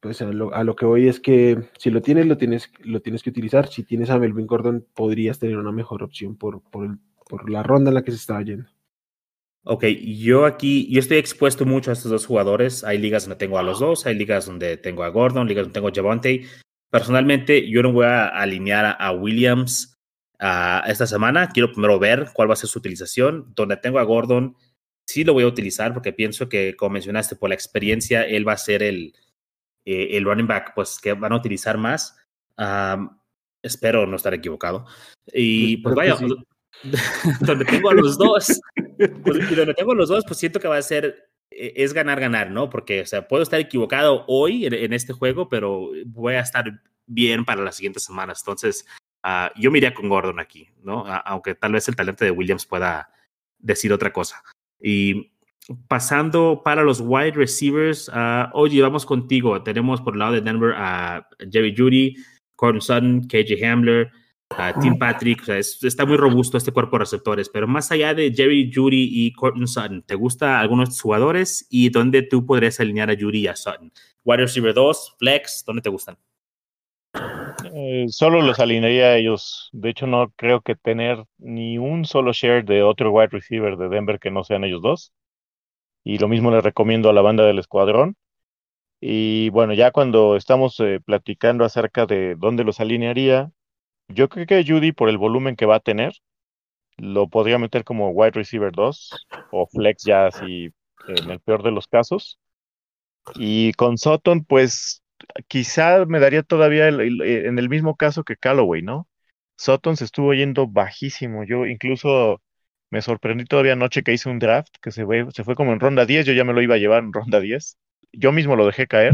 pues a lo, a lo, que voy es que si lo tienes, lo tienes, lo tienes que utilizar. Si tienes a Melvin Gordon, podrías tener una mejor opción por, por, el, por la ronda en la que se estaba yendo. Ok, yo aquí, yo estoy expuesto mucho a estos dos jugadores. Hay ligas donde tengo a los dos, hay ligas donde tengo a Gordon, ligas donde tengo a Javante. Personalmente, yo no voy a alinear a Williams esta semana. Quiero primero ver cuál va a ser su utilización. Donde tengo a Gordon, sí lo voy a utilizar porque pienso que, como mencionaste, por la experiencia, él va a ser el, eh, el running back pues, que van a utilizar más. espero no estar equivocado. Y pues vaya, donde tengo a los dos, y donde tengo a los dos, pues siento que va a ser e, es ganar, ganar, ¿no? Porque, o sea, puedo estar equivocado hoy en, este juego, pero voy a estar bien para las siguientes semanas. Entonces, Ah, yo me iría con Gordon aquí, ¿no? aunque tal vez el talento de Williams pueda decir otra cosa. Y pasando para los wide receivers, uh, oye, vamos contigo. Tenemos por el lado de Denver a Jerry Judy, Corn Sutton, KJ Hamler, Tim Patrick. O sea, está muy robusto este cuerpo de receptores. Pero más allá de Jerry Judy y Cortland Sutton, ¿te gusta algunos de estos jugadores? ¿Y dónde tú podrías alinear a Judy y a Sutton? Wide receiver 2, flex, ¿dónde te gustan? Eh, solo los alinearía a ellos. De hecho, no creo que tener ni un solo share de otro wide receiver de Denver que no sean ellos dos. Y lo mismo les recomiendo a la banda del escuadrón. Y bueno, ya cuando estamos eh, platicando acerca de dónde los alinearía, yo creo que Judy, por el volumen que va a tener, lo podría meter como wide receiver 2 o flex ya así en el peor de los casos. Y con Sutton, pues quizá me daría todavía eh, en el mismo caso que Callaway, ¿no? Sutton se estuvo yendo bajísimo. Yo incluso me sorprendí todavía anoche que hice un draft que se fue, se fue como en ronda 10, yo ya me lo iba a llevar en ronda 10. Yo mismo lo dejé caer.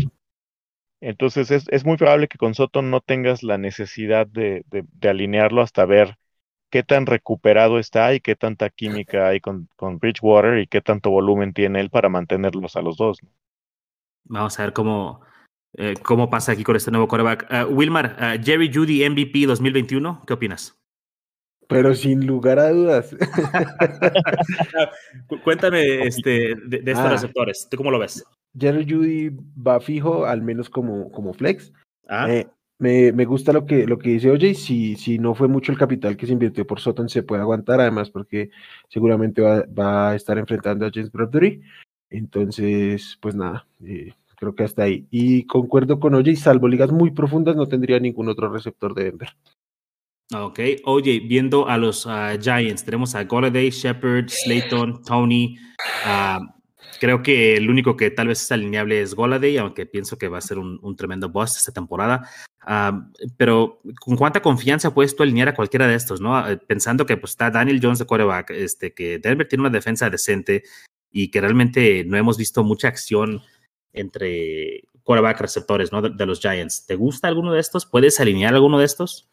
Entonces es, es muy probable que con Sutton no tengas la necesidad de, de, alinearlo hasta ver qué tan recuperado está y qué tanta química hay con, con Bridgewater y qué tanto volumen tiene él para mantenerlos a los dos. Vamos a ver cómo, eh, cómo pasa aquí con este nuevo quarterback. Uh, Wilmar, uh, Jerry Judy MVP 2021, ¿qué opinas? Pero sin lugar a dudas. Cuéntame este, de, estos ah. receptores, ¿tú cómo lo ves? Jerry Judy va fijo, al menos como, como flex. Ah. Eh, me, me, gusta lo que, lo que dice Oye, si, si no fue mucho el capital que se invirtió por Sutton, se puede aguantar, además, porque seguramente va, va a estar enfrentando a James Bradbury. Entonces, pues nada, eh, Creo que hasta ahí. Y concuerdo con Oye, y salvo ligas muy profundas, no tendría ningún otro receptor de Denver. Ok, oye, viendo a los ah, Giants, tenemos a Golladay, Shepard, Slayton, Tony. Ah, creo que el único que tal vez es alineable es Golladay, aunque pienso que va a ser un, tremendo boss esta temporada. Ah, pero ¿con cuánta confianza puedes tú alinear a cualquiera de estos, no? Pensando que pues, está Daniel Jones de quarterback, este, que Denver tiene una defensa decente y que realmente no hemos visto mucha acción entre quarterback receptores ¿no? De, los Giants. ¿Te gusta alguno de estos? ¿Puedes alinear alguno de estos?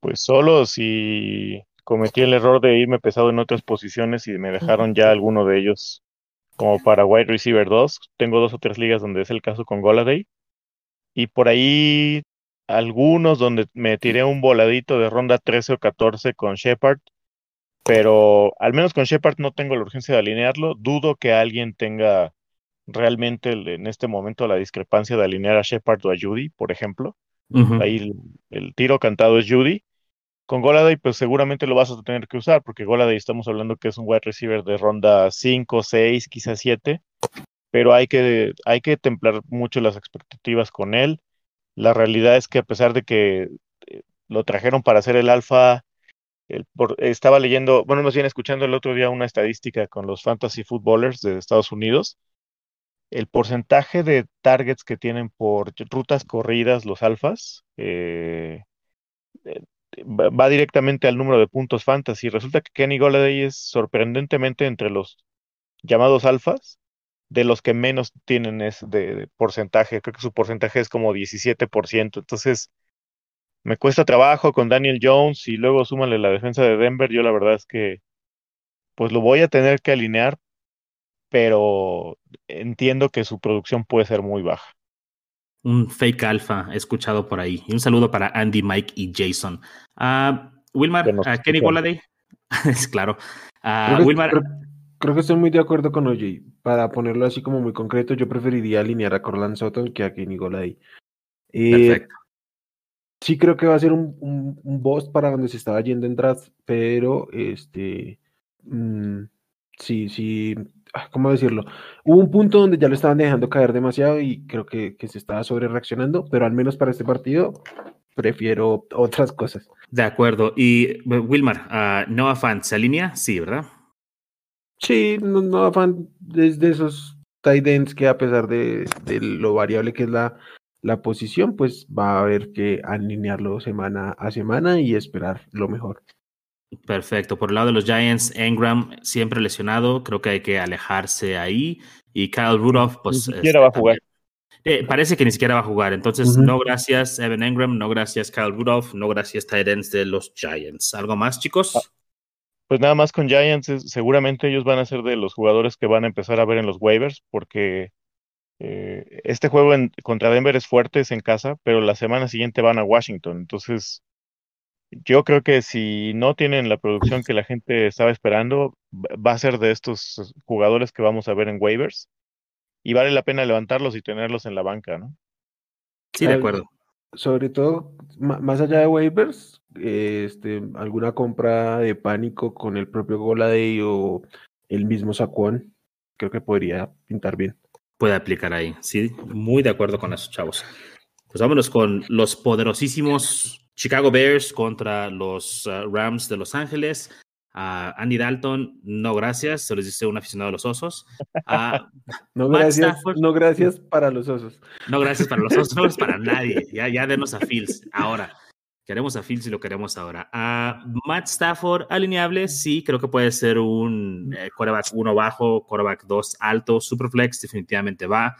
Pues solo si cometí el error de irme pesado en otras posiciones y me dejaron ya alguno de ellos como para wide receiver 2. Tengo dos o tres ligas donde es el caso con Goladay. Y por ahí algunos donde me tiré un voladito de ronda 13 o 14 con Shepard. Pero al menos con Shepard no tengo la urgencia de alinearlo. Dudo que alguien tenga realmente en este momento la discrepancia de alinear a Shepard o a Judy, por ejemplo. Ahí el, tiro cantado es Judy. Con Goladay, pues seguramente lo vas a tener que usar, porque Goladay estamos hablando que es un wide receiver de ronda 5, 6, quizás 7, pero hay que, hay que templar mucho las expectativas con él. La realidad es que a pesar de que eh, lo trajeron para hacer el alfa, estaba leyendo, bueno, más bien escuchando el otro día una estadística con los fantasy footballers de Estados Unidos. El porcentaje de targets que tienen por rutas corridas los alfas eh, eh, va directamente al número de puntos fantasy. Resulta que Kenny Golladay es sorprendentemente entre los llamados alfas de los que menos tienen es de, porcentaje. Creo que su porcentaje es como 17%. Entonces, me cuesta trabajo con Daniel Jones y luego súmale la defensa de Denver. Yo la verdad es que pues lo voy a tener que alinear, pero entiendo que su producción puede ser muy baja un fake alfa escuchado por ahí. Y un saludo para Andy, Mike y Jason. Uh, Wilmar, uh, Kenny Walladay. es claro. Uh, creo, que, Wilmar, creo, que estoy muy de acuerdo con OJ. Para ponerlo así como muy concreto, yo preferiría alinear a Corland Sutton que a Kenny Golladay. Eh, Perfecto. Sí creo que va a ser un, un, un, boss para donde se estaba yendo en draft, pero este... Mmm, sí, sí, ah, ¿cómo decirlo? Hubo un punto donde ya lo estaban dejando caer demasiado y creo que, que se estaba sobre reaccionando, pero al menos para este partido prefiero otras cosas. De acuerdo. Y Wilmar, uh, Noah Fan, ¿se alinea? Sí, ¿verdad? Sí, Noah Fan es de esos tight ends que a pesar de, de, lo variable que es la, la posición, pues va a haber que alinearlo semana a semana y esperar lo mejor. Perfecto. Por el lado de los Giants, Engram siempre lesionado, creo que hay que alejarse ahí. Y Kyle Rudolph, pues. Ni siquiera va a este, jugar. Eh, parece que ni siquiera va a jugar. Entonces, no gracias, Evan Engram, no gracias, Kyle Rudolph, no gracias, Titans de los Giants. ¿Algo más, chicos? Ah, pues nada más con Giants, seguramente ellos van a ser de los jugadores que van a empezar a ver en los waivers, porque eh, este juego en, contra Denver es fuerte, es en casa, pero la semana siguiente van a Washington. Entonces, yo creo que si no tienen la producción que la gente estaba esperando, va a ser de estos jugadores que vamos a ver en waivers y vale la pena levantarlos y tenerlos en la banca, ¿no? Sí, de acuerdo. Sobre todo, más allá de waivers, este, alguna compra de pánico con el propio Goladay o el mismo Saquon, creo que podría pintar bien. Puede aplicar ahí, sí, muy de acuerdo con esos chavos. Pues vámonos con los poderosísimos Chicago Bears contra los uh, Rams de Los Ángeles. Uh, Andy Dalton, no gracias, se les dice un aficionado de los osos. Uh, no, gracias, no gracias para los osos. No gracias para los osos, para nadie. Ya, ya denos a Fields ahora. Queremos a Fields y lo queremos ahora. Uh, Matt Stafford, alineable, sí, creo que puede ser un eh, quarterback 1 bajo, quarterback 2 alto, superflex, definitivamente va.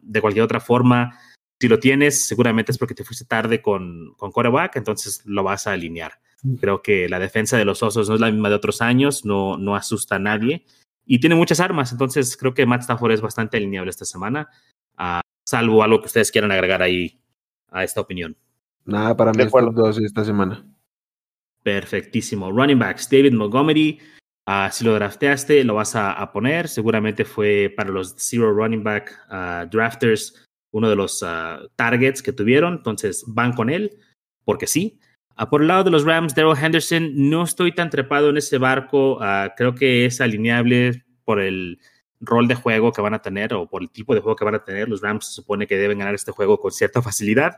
de cualquier otra forma, si lo tienes, seguramente es porque te fuiste tarde con, con coreback, entonces lo vas a alinear. Creo que la defensa de los Osos no es la misma de otros años, no, no asusta a nadie y tiene muchas armas, entonces creo que Matt Stafford es bastante alineable esta semana, uh, salvo algo que ustedes quieran agregar ahí a esta opinión. Nada, para mí estos dos esta semana. Perfectísimo. Running backs, David Montgomery. Uh, si lo drafteaste, lo vas a, a, poner. Seguramente fue para los Zero Running Back uh, Drafters uno de los ah, targets que tuvieron, entonces van con él, porque sí. Uh, por el lado de los Rams, Daryl Henderson, no estoy tan trepado en ese barco, uh, creo que es alineable por el rol de juego que van a tener o por el tipo de juego que van a tener. Los Rams se supone que deben ganar este juego con cierta facilidad,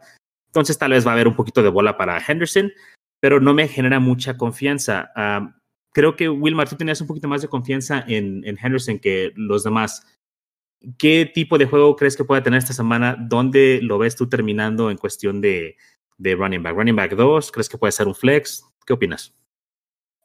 entonces tal vez va a haber un poquito de bola para Henderson, pero no me genera mucha confianza. Uh, creo que Wilmar, tú tenías un poquito más de confianza en, en Henderson que los demás. ¿Qué tipo de juego crees que pueda tener esta semana? ¿Dónde lo ves tú terminando en cuestión de, de running back? ¿Running back 2? ¿Crees que puede ser un flex? ¿Qué opinas?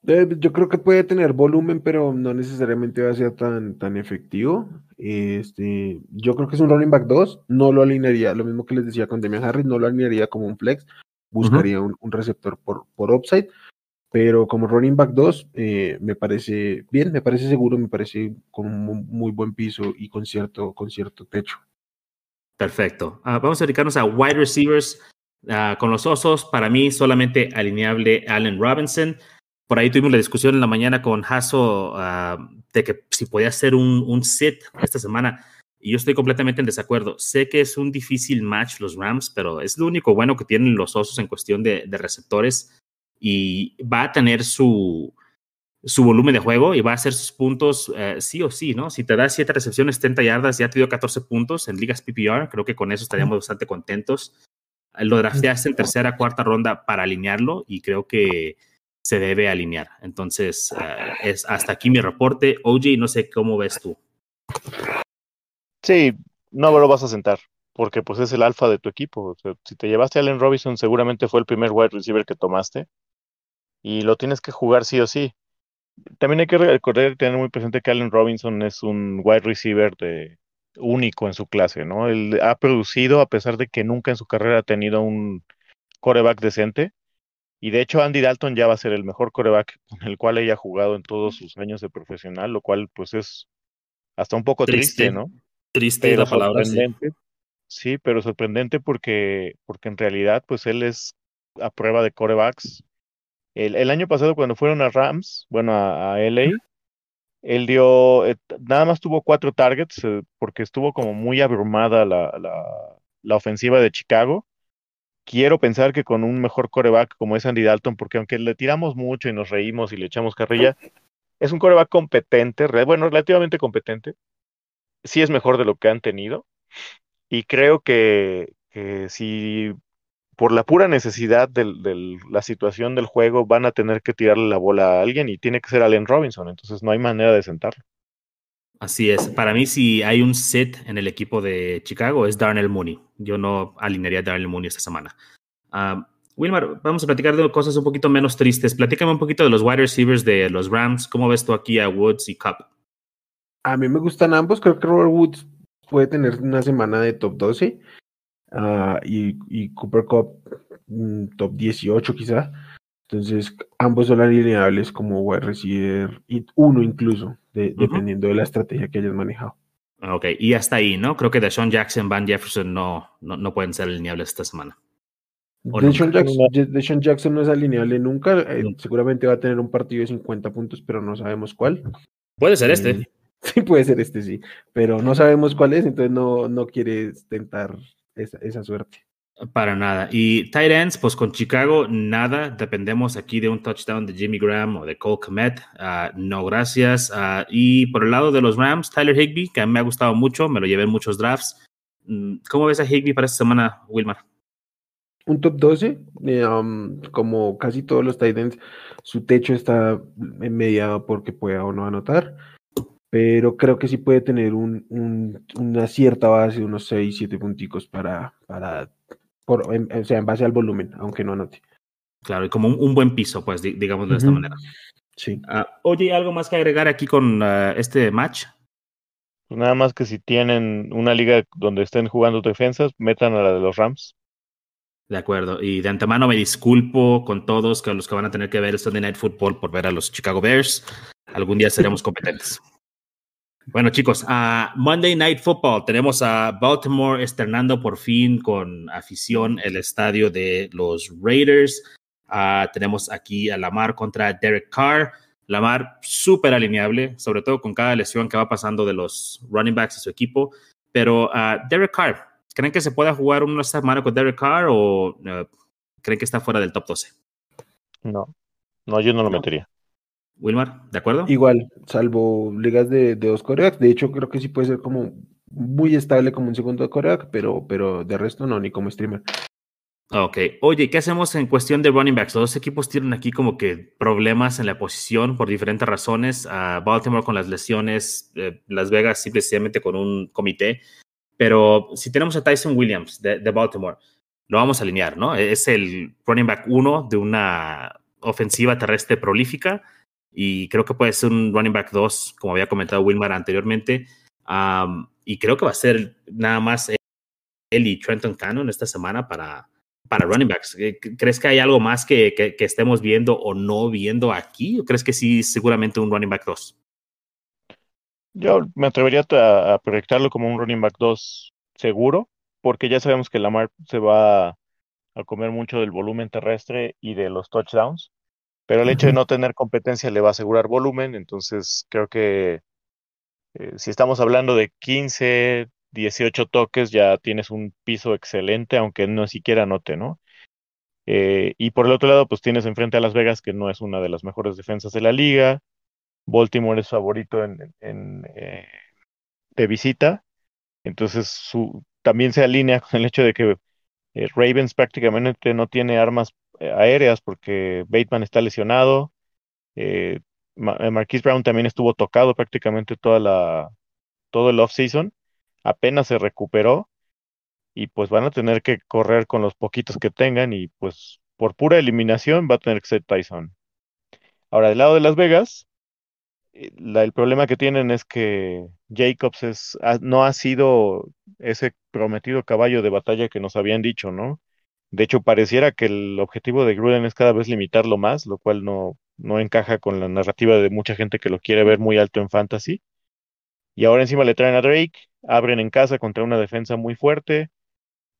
Eh, yo creo que puede tener volumen, pero no necesariamente va a ser tan, tan efectivo. Este, yo creo que es un running back 2. No lo alinearía, lo mismo que les decía con Demian Harris, no lo alinearía como un flex. Buscaría un, un, receptor por, por upside. Pero como running back 2, eh, me parece bien, me parece seguro, me parece con un muy buen piso y con cierto, con cierto techo. Perfecto. Uh, vamos a dedicarnos a wide receivers uh, con los osos. Para mí, solamente alineable Allen Robinson. Por ahí tuvimos la discusión en la mañana con Hasso uh, de que si podía hacer un, un sit esta semana. Y yo estoy completamente en desacuerdo. Sé que es un difícil match los Rams, pero es lo único bueno que tienen los osos en cuestión de receptores y va a tener su, su volumen de juego y va a hacer sus puntos eh, sí o sí, ¿no? Si te da siete recepciones, 30 yardas, ya te dio 14 puntos en ligas PPR, creo que con eso estaríamos bastante contentos. Lo drafteaste en tercera, cuarta ronda para alinearlo y creo que se debe alinear. Entonces, eh, es hasta aquí mi reporte. OJ, no sé cómo ves tú. Sí, no lo vas a sentar, porque pues es el alfa de tu equipo. si te llevaste a Allen Robinson, seguramente fue el primer wide receiver que tomaste y lo tienes que jugar sí o sí. También hay que recordar, tener muy presente que Allen Robinson es un wide receiver de, único en su clase, ¿no? Él ha producido a pesar de que nunca en su carrera ha tenido un coreback decente. Y de hecho Andy Dalton ya va a ser el mejor coreback con el cual ella ha jugado en todos sus años de profesional, lo cual pues es hasta un poco triste, ¿no? Triste la palabra. Sorprendente. Sí. pero sorprendente porque, porque en realidad pues él es a prueba de corebacks. El, el año pasado cuando fueron a Rams, bueno, a, a LA, él dio, eh, nada más tuvo cuatro targets eh, porque estuvo como muy abrumada la, la, la, ofensiva de Chicago. Quiero pensar que con un mejor coreback como es Andy Dalton, porque aunque le tiramos mucho y nos reímos y le echamos carrilla, es un coreback competente, bueno, relativamente competente. Sí es mejor de lo que han tenido. Y creo que, que si por la pura necesidad de la situación del juego, van a tener que tirarle la bola a alguien y tiene que ser Allen Robinson, entonces no hay manera de sentarlo. Así es. Para mí, si hay un set en el equipo de Chicago, es Darnell Mooney. Yo no alinearía a Darnell Mooney esta semana. Uh, Wilmar, vamos a platicar de cosas un poquito menos tristes. Platícame un poquito de los wide receivers de los Rams. ¿Cómo ves tú aquí a Woods y Cup? A mí me gustan ambos. Creo que Robert Woods puede tener una semana de top 12. Ah, y, Cooper Cup mm, top 18 quizá. Entonces, ambos son alineables como wide receiver, y uno incluso, dependiendo de la estrategia que hayas manejado. Ok, y hasta ahí, ¿no? Creo que Deshaun Jackson, Van Jefferson no, no, pueden ser alineables esta semana. Deshaun Jackson, Jackson, no es alineable nunca. Eh, seguramente va a tener un partido de 50 puntos, pero no sabemos cuál. Puede ser este. Eh, sí, puede ser este, sí. Pero no sabemos cuál es, entonces no, no quiere tentar esa, suerte. Para nada. Y tight ends, pues con Chicago, nada. Dependemos aquí de un touchdown de Jimmy Graham o de Cole Komet. Ah, no, gracias. Ah, y por el lado de los Rams, Tyler Higby, que a mí me ha gustado mucho, me lo llevé en muchos drafts. Mm, ¿Cómo ves a Higby para esta semana, Wilmar? Un top 12, eh, um, como casi todos los tight ends, su techo está mediado porque pueda o no anotar pero creo que sí puede tener un, una cierta base, unos 6, 7 punticos para, para por, o sea, en base al volumen, aunque no anote. Claro, y como un, buen piso, pues, digamos de esta manera. Sí. Uh, oye, ¿algo más que agregar aquí con uh, este match? Pues nada más que si tienen una liga donde estén jugando defensas, metan a la de los Rams. De acuerdo. Y de antemano me disculpo con todos los que van a tener que ver Sunday Night Football por ver a los Chicago Bears. Algún día seremos competentes. Bueno, chicos, a Monday Night Football tenemos a Baltimore estrenando por fin con afición el estadio de los Raiders. Uh, tenemos aquí a Lamar contra Derek Carr. Lamar súper alineable, sobre todo con cada lesión que va pasando de los running backs de su equipo. Pero uh, Derek Carr, ¿creen que se pueda jugar una semana con Derek Carr o uh, creen que está fuera del top 12? No, no, yo no lo metería. Wilmar, ¿de acuerdo? Igual, salvo ligas de, dos corebacks. De hecho, creo que sí puede ser como muy estable como un segundo coreback, pero, pero de resto no, ni como streamer. Ok. Oye, ¿qué hacemos en cuestión de running backs? Los dos equipos tienen aquí como que problemas en la posición por diferentes razones. Baltimore con las lesiones, eh, Las Vegas simplemente con un comité. Pero si tenemos a Tyson Williams de, de Baltimore, lo vamos a alinear, ¿no? Es el running back uno de una ofensiva terrestre prolífica y creo que puede ser un running back 2, como había comentado Wilmar anteriormente. y creo que va a ser nada más él y Trenton Cannon esta semana para, para running backs. ¿Crees que hay algo más que, que, estemos viendo o no viendo aquí? ¿O crees que sí, seguramente un running back 2? Yo me atrevería a, proyectarlo como un running back 2 seguro, porque ya sabemos que Lamar se va a comer mucho del volumen terrestre y de los touchdowns pero el hecho de no tener competencia le va a asegurar volumen, entonces creo que eh, si estamos hablando de 15, 18 toques, ya tienes un piso excelente, aunque no siquiera note, ¿no? Eh, y por el otro lado, pues tienes enfrente a Las Vegas, que no es una de las mejores defensas de la liga. Baltimore es favorito en, eh, de visita. Entonces su, también se alinea con el hecho de que eh, Ravens prácticamente no tiene armas aéreas porque Bateman está lesionado. Marquise Brown también estuvo tocado prácticamente toda la, todo el off-season. Apenas se recuperó y pues van a tener que correr con los poquitos que tengan y pues por pura eliminación va a tener que ser Tyson. Ahora, del lado de Las Vegas, eh, el problema que tienen es que Jacobs es, no ha sido ese prometido caballo de batalla que nos habían dicho, ¿no? De hecho, pareciera que el objetivo de Gruden es cada vez limitarlo más, lo cual no, no encaja con la narrativa de mucha gente que lo quiere ver muy alto en fantasy. Y ahora encima le traen a Drake, abren en casa contra una defensa muy fuerte.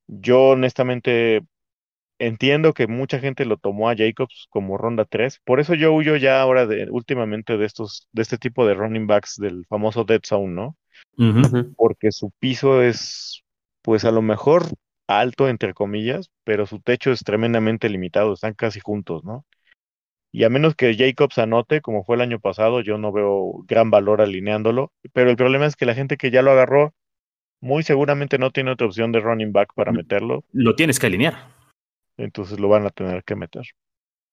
Yo honestamente entiendo que mucha gente lo tomó a Jacobs como ronda 3, por eso yo huyo ya ahora de últimamente de estos de este tipo de running backs del famoso dead zone, ¿no? Porque su piso es pues a lo mejor alto entre comillas, pero su techo es tremendamente limitado, están casi juntos, ¿no? Y a menos que Jacobs anote, como fue el año pasado, yo no veo gran valor alineándolo. Pero el problema es que la gente que ya lo agarró, muy seguramente no tiene otra opción de running back para meterlo. Lo tienes que alinear. Entonces lo van a tener que meter.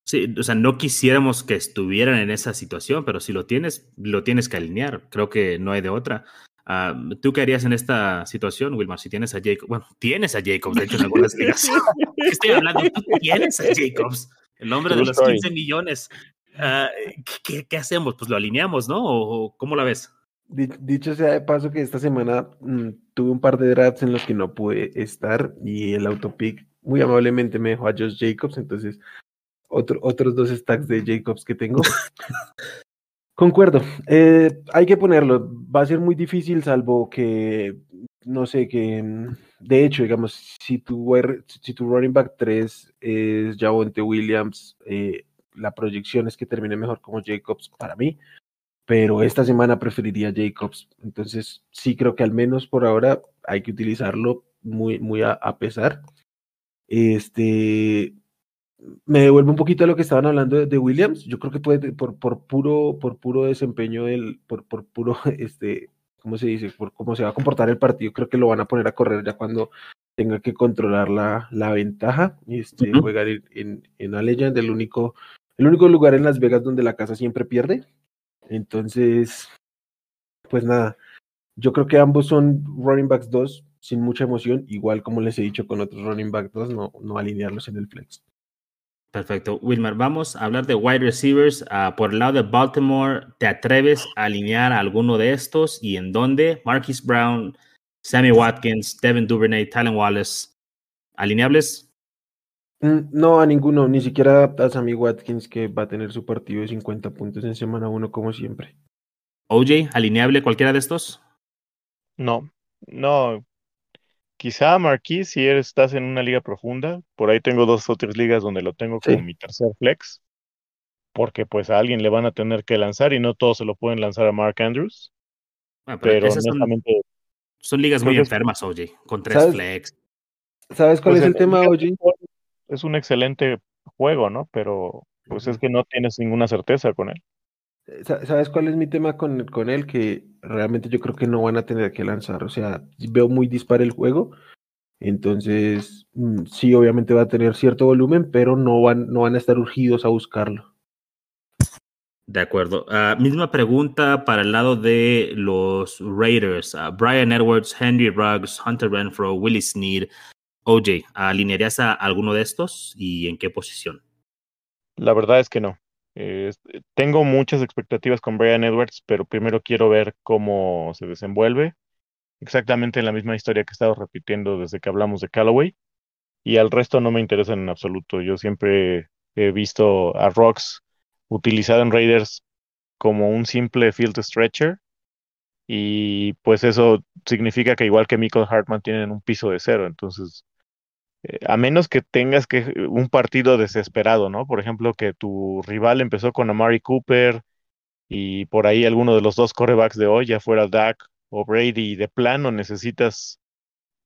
Sí, o sea, no quisiéramos que estuvieran en esa situación, pero si lo tienes, lo tienes que alinear. Creo que no hay de otra. Ah, ¿Tú qué harías en esta situación, Wilmar? Si tienes a Jacobs, bueno, tienes a Jacobs, de hecho, en algunas ligas. Estoy hablando, tú tienes a Jacobs. El hombre de los 15 millones. Ah, ¿qué, hacemos? Pues lo alineamos, ¿no? ¿O cómo la ves? Dicho sea de paso que esta semana mm, tuve un par de drafts en los que no pude estar y el autopic muy amablemente me dejó a Josh Jacobs, entonces otros dos stacks de Jacobs que tengo. Concuerdo, eh, hay que ponerlo, va a ser muy difícil salvo que, no sé, que de hecho, digamos, si tu, si tu running back 3 es Javonte Williams, eh, la proyección es que termine mejor como Jacobs para mí, pero esta semana preferiría Jacobs. Entonces, sí creo que al menos por ahora hay que utilizarlo muy, muy a, pesar. Este, me devuelvo un poquito a lo que estaban hablando de, Williams. Yo creo que puede, por, por, puro, por puro desempeño del, por, por puro este, ¿cómo se dice? Por cómo se va a comportar el partido, creo que lo van a poner a correr ya cuando tenga que controlar la, la ventaja. Este, Jugar en, en Legend, el único, el único lugar en Las Vegas donde la casa siempre pierde. Entonces, pues nada, yo creo que ambos son running backs 2 sin mucha emoción, igual como les he dicho con otros running backs 2, no, no alinearlos en el flex. Perfecto. Wilmar, vamos a hablar de wide receivers. Ah, por el lado de Baltimore, ¿te atreves a alinear a alguno de estos y en dónde? Marquis Brown, Sammy Watkins, Devin Duvernay, Tylen Wallace. ¿Alineables? Mm, no, a ninguno, ni siquiera a Sammy Watkins que va a tener su partido de 50 puntos en semana 1 como siempre. OJ, ¿alineable cualquiera de estos? No, no, Quizá Marquis, si estás en una liga profunda, por ahí tengo dos o tres ligas donde lo tengo como mi tercer flex, porque pues a alguien le van a tener que lanzar y no todos se lo pueden lanzar a Mark Andrews. Pero, honestamente. Son, ligas muy enfermas, oye, con tres flex. ¿Sabes cuál pues es el, tema, OJ? Es un excelente juego, ¿no? Pero pues es que no tienes ninguna certeza con él. ¿Sabes cuál es mi tema con, con él? Que realmente yo creo que no van a tener que lanzar. O sea, veo muy dispar el juego. Entonces, mm, sí, obviamente va a tener cierto volumen, pero no van, no van a estar urgidos a buscarlo. De acuerdo. Ah, misma pregunta para el lado de los Raiders. Ah, Brian Edwards, Henry Ruggs, Hunter Renfro, Willie Sneed, OJ. ¿Alinearías a alguno de estos y en qué posición? La verdad es que no. Tengo muchas expectativas con Brian Edwards, pero primero quiero ver cómo se desenvuelve. Exactamente la misma historia que he estado repitiendo desde que hablamos de Callaway. Y al resto no me interesa en absoluto. Yo siempre he visto a Rocks utilizado en Raiders como un simple field stretcher. Y pues eso significa que igual que Michael Hartman tienen un piso de cero. Entonces a menos que tengas que eh, un partido desesperado, ¿no? Por ejemplo, que tu rival empezó con Amari Cooper y por ahí alguno de los dos corebacks de hoy, ya fuera Dak o Brady, y de plano necesitas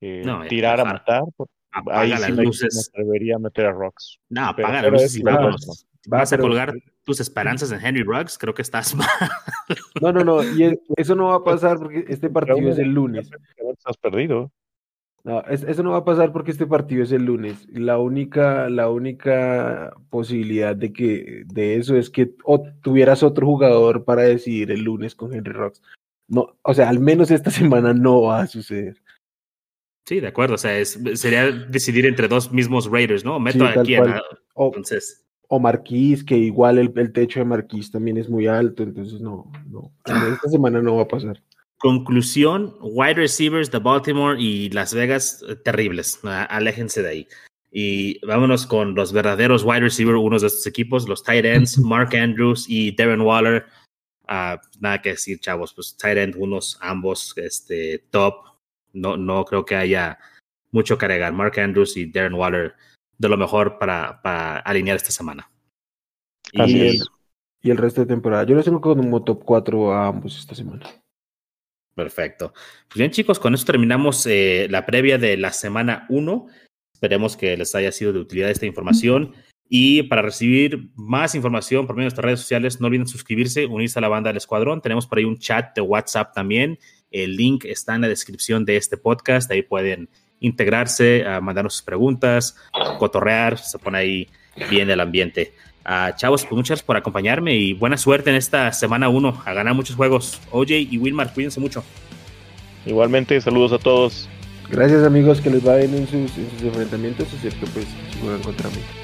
eh, tirar a matar. ahí Apaga sí las me, luces. me atrevería a meter a Rocks. No, Pero apaga las fuera de luces y vámonos. no. Va, ¿Vas a pero- colgar tus esperanzas en Henry Ruggs? Creo que estás mal. No, no, no, y es- eso no va a pasar porque este partido es el lunes. Estás perdido. No, es- eso no va a pasar porque este partido es el lunes. La única, la única posibilidad de que de eso es que tuvieras otro jugador para decidir el lunes con Henry Rocks. No, o sea, al menos esta semana no va a suceder. Sí, de acuerdo. O sea, es- sería decidir entre dos mismos Raiders, ¿no? Meto Sí, aquí cual. O, Entonces, o Marquís, que igual el, el techo de Marquís también es muy alto, entonces no, no. Esta semana no va a pasar. Conclusión, wide receivers de Baltimore y Las Vegas, eh, terribles. Aléjense de ahí. Y vámonos con los verdaderos wide receivers, unos de estos equipos, los tight ends, Mark Andrews y Darren Waller. Ah, nada que decir, chavos, pues tight end, unos ambos, este, top. No, no creo que haya mucho que agregar. Mark Andrews y Darren Waller, de lo mejor para, para alinear esta semana. Así Y- es. Y el resto de temporada. Yo los tengo como top 4 a ambos esta semana. Perfecto. Pues bien, chicos, con esto terminamos eh, la previa de la semana 1. Esperemos que les haya sido de utilidad esta información. Y para recibir más información por medio de nuestras redes sociales, no olviden suscribirse, unirse a la banda del Escuadrón. Tenemos por ahí un chat de WhatsApp también. El link está en la descripción de este podcast. Ahí pueden integrarse, a mandarnos sus preguntas, cotorrear. Se pone ahí bien el ambiente. Ah, chavos, pues muchas gracias por acompañarme y buena suerte en esta semana 1 a ganar muchos juegos. OJ y Wilmar, cuídense mucho. Igualmente, saludos a todos. Gracias amigos, que les va bien en sus, en sus enfrentamientos, excepto pues si juegan contra mí.